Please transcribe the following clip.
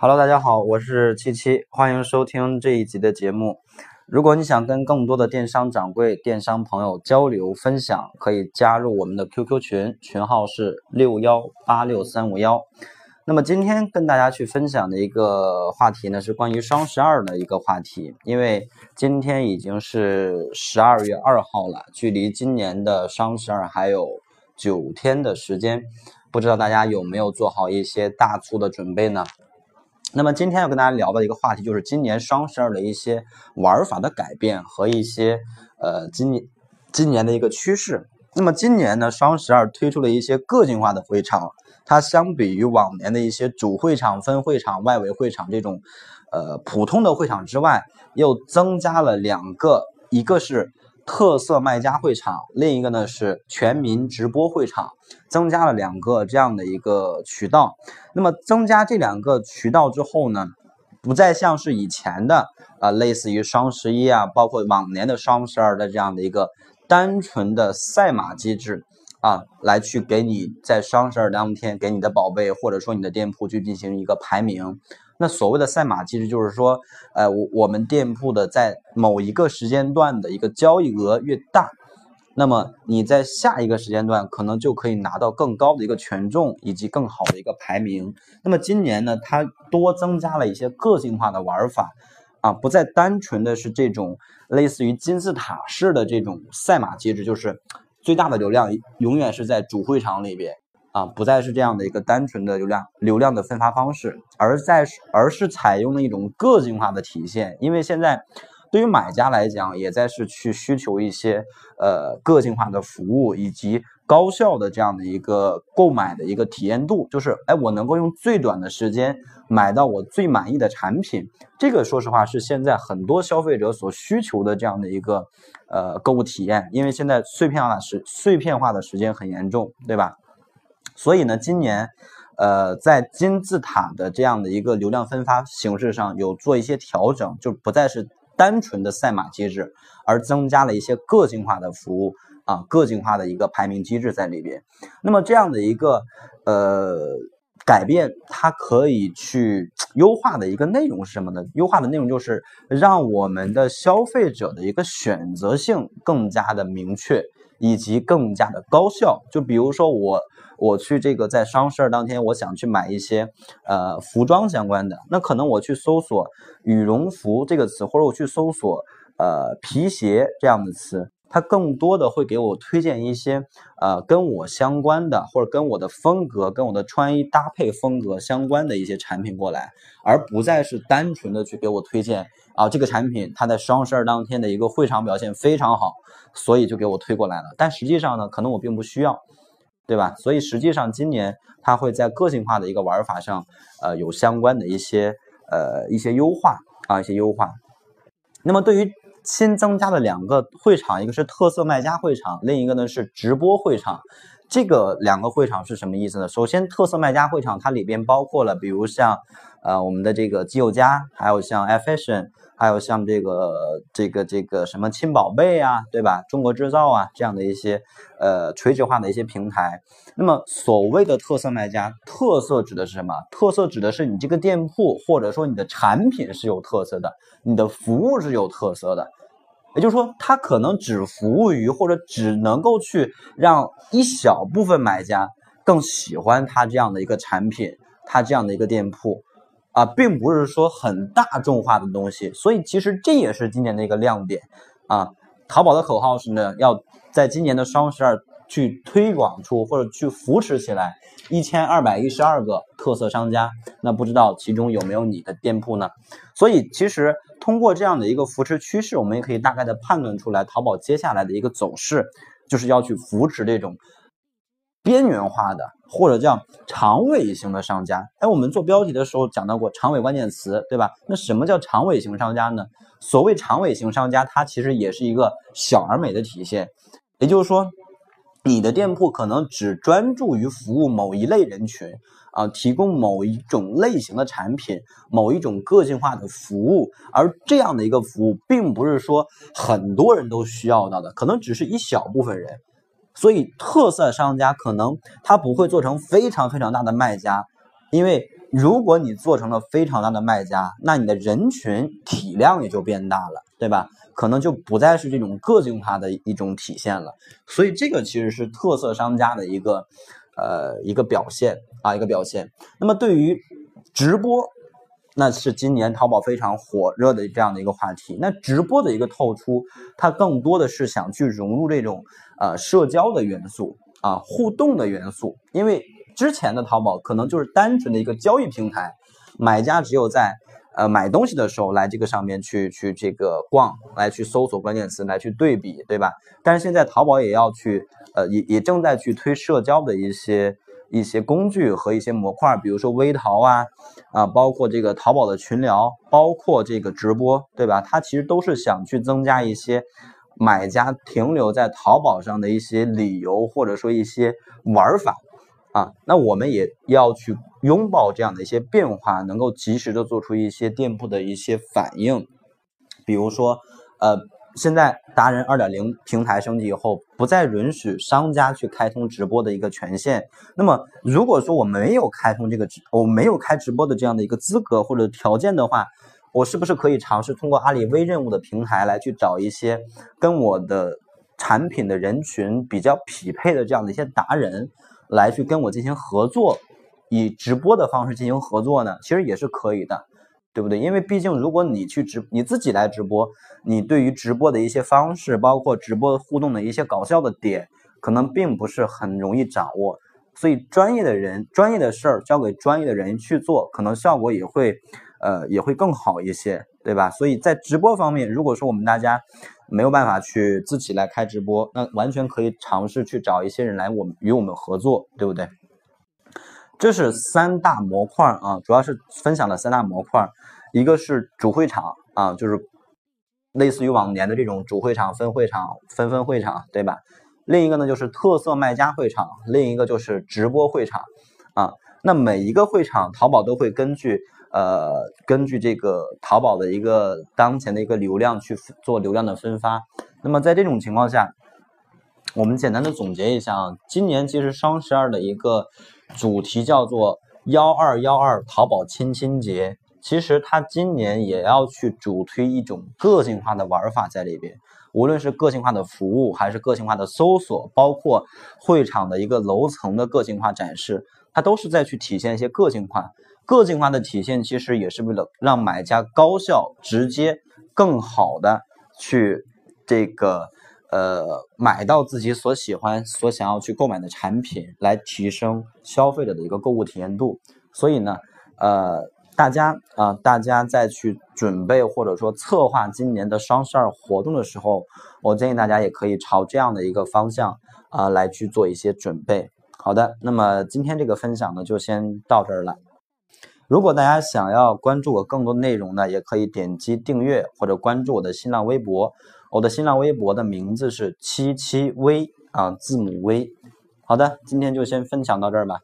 Hello，大家好，我是七七，欢迎收听这一集的节目。如果你想跟更多的电商掌柜、电商朋友交流分享，可以加入我们的 QQ 群，群号是六幺八六三五幺。那么今天跟大家去分享的一个话题呢，是关于双十二的一个话题。因为今天已经是十二月二号了，距离今年的双十二还有九天的时间，不知道大家有没有做好一些大促的准备呢？那么今天要跟大家聊的一个话题，就是今年双十二的一些玩法的改变和一些呃今年今年的一个趋势。那么今年呢，双十二推出了一些个性化的会场，它相比于往年的一些主会场、分会场、外围会场这种呃普通的会场之外，又增加了两个，一个是。特色卖家会场，另一个呢是全民直播会场，增加了两个这样的一个渠道。那么增加这两个渠道之后呢，不再像是以前的啊，类似于双十一啊，包括往年的双十二的这样的一个单纯的赛马机制啊，来去给你在双十二当天给你的宝贝或者说你的店铺去进行一个排名。那所谓的赛马机制，就是说，呃，我我们店铺的在某一个时间段的一个交易额越大，那么你在下一个时间段可能就可以拿到更高的一个权重以及更好的一个排名。那么今年呢，它多增加了一些个性化的玩法，啊，不再单纯的是这种类似于金字塔式的这种赛马机制，就是最大的流量永远是在主会场里边。啊，不再是这样的一个单纯的流量流量的分发方式，而在而是采用了一种个性化的体现。因为现在对于买家来讲，也在是去需求一些呃个性化的服务以及高效的这样的一个购买的一个体验度，就是哎，我能够用最短的时间买到我最满意的产品。这个说实话是现在很多消费者所需求的这样的一个呃购物体验。因为现在碎片化时碎片化的时间很严重，对吧？所以呢，今年，呃，在金字塔的这样的一个流量分发形式上有做一些调整，就不再是单纯的赛马机制，而增加了一些个性化的服务啊，个性化的一个排名机制在里边。那么这样的一个呃改变，它可以去优化的一个内容是什么呢？优化的内容就是让我们的消费者的一个选择性更加的明确。以及更加的高效，就比如说我我去这个在双十二当天，我想去买一些呃服装相关的，那可能我去搜索羽绒服这个词，或者我去搜索呃皮鞋这样的词。它更多的会给我推荐一些，呃，跟我相关的，或者跟我的风格、跟我的穿衣搭配风格相关的一些产品过来，而不再是单纯的去给我推荐啊，这个产品它在双十二当天的一个会场表现非常好，所以就给我推过来了。但实际上呢，可能我并不需要，对吧？所以实际上今年它会在个性化的一个玩法上，呃，有相关的一些呃一些优化啊，一些优化。那么对于新增加的两个会场，一个是特色卖家会场，另一个呢是直播会场。这个两个会场是什么意思呢？首先，特色卖家会场它里边包括了，比如像呃我们的这个基友家，还有像 iFashion，还有像这个这个这个什么亲宝贝啊，对吧？中国制造啊这样的一些呃垂直化的一些平台。那么所谓的特色卖家，特色指的是什么？特色指的是你这个店铺或者说你的产品是有特色的，你的服务是有特色的。也就是说，它可能只服务于或者只能够去让一小部分买家更喜欢它这样的一个产品，它这样的一个店铺，啊，并不是说很大众化的东西。所以，其实这也是今年的一个亮点啊。淘宝的口号是呢，要在今年的双十二去推广出或者去扶持起来一千二百一十二个特色商家。那不知道其中有没有你的店铺呢？所以，其实。通过这样的一个扶持趋势，我们也可以大概的判断出来，淘宝接下来的一个走势，就是要去扶持这种边缘化的或者叫长尾型的商家。哎，我们做标题的时候讲到过长尾关键词，对吧？那什么叫长尾型商家呢？所谓长尾型商家，它其实也是一个小而美的体现，也就是说，你的店铺可能只专注于服务某一类人群。啊，提供某一种类型的产品，某一种个性化的服务，而这样的一个服务，并不是说很多人都需要到的，可能只是一小部分人。所以，特色商家可能他不会做成非常非常大的卖家，因为如果你做成了非常大的卖家，那你的人群体量也就变大了，对吧？可能就不再是这种个性化的一种体现了。所以这个其实是特色商家的一个呃一个表现啊，一个表现。那么对于直播，那是今年淘宝非常火热的这样的一个话题。那直播的一个透出，它更多的是想去融入这种呃社交的元素啊，互动的元素。因为之前的淘宝可能就是单纯的一个交易平台，买家只有在呃买东西的时候来这个上面去去这个逛，来去搜索关键词，来去对比，对吧？但是现在淘宝也要去呃也也正在去推社交的一些。一些工具和一些模块，比如说微淘啊，啊，包括这个淘宝的群聊，包括这个直播，对吧？它其实都是想去增加一些买家停留在淘宝上的一些理由，或者说一些玩法啊。那我们也要去拥抱这样的一些变化，能够及时的做出一些店铺的一些反应，比如说，呃。现在达人二点零平台升级以后，不再允许商家去开通直播的一个权限。那么，如果说我没有开通这个直，我没有开直播的这样的一个资格或者条件的话，我是不是可以尝试通过阿里微任务的平台来去找一些跟我的产品的人群比较匹配的这样的一些达人，来去跟我进行合作，以直播的方式进行合作呢？其实也是可以的。对不对？因为毕竟，如果你去直你自己来直播，你对于直播的一些方式，包括直播互动的一些搞笑的点，可能并不是很容易掌握。所以，专业的人、专业的事儿交给专业的人去做，可能效果也会，呃，也会更好一些，对吧？所以在直播方面，如果说我们大家没有办法去自己来开直播，那完全可以尝试去找一些人来我们与我们合作，对不对？这是三大模块啊，主要是分享的三大模块，一个是主会场啊，就是类似于往年的这种主会场、分会场、分分会场，对吧？另一个呢就是特色卖家会场，另一个就是直播会场啊。那每一个会场，淘宝都会根据呃根据这个淘宝的一个当前的一个流量去做流量的分发。那么在这种情况下，我们简单的总结一下啊，今年其实双十二的一个。主题叫做幺二幺二淘宝亲亲节，其实它今年也要去主推一种个性化的玩法在里边，无论是个性化的服务，还是个性化的搜索，包括会场的一个楼层的个性化展示，它都是在去体现一些个性化。个性化的体现，其实也是为了让买家高效、直接、更好的去这个。呃，买到自己所喜欢、所想要去购买的产品，来提升消费者的一个购物体验度。所以呢，呃，大家啊，大家在去准备或者说策划今年的双十二活动的时候，我建议大家也可以朝这样的一个方向啊来去做一些准备。好的，那么今天这个分享呢，就先到这儿了。如果大家想要关注我更多内容呢，也可以点击订阅或者关注我的新浪微博。我的新浪微博的名字是七七微啊，字母 V。好的，今天就先分享到这儿吧。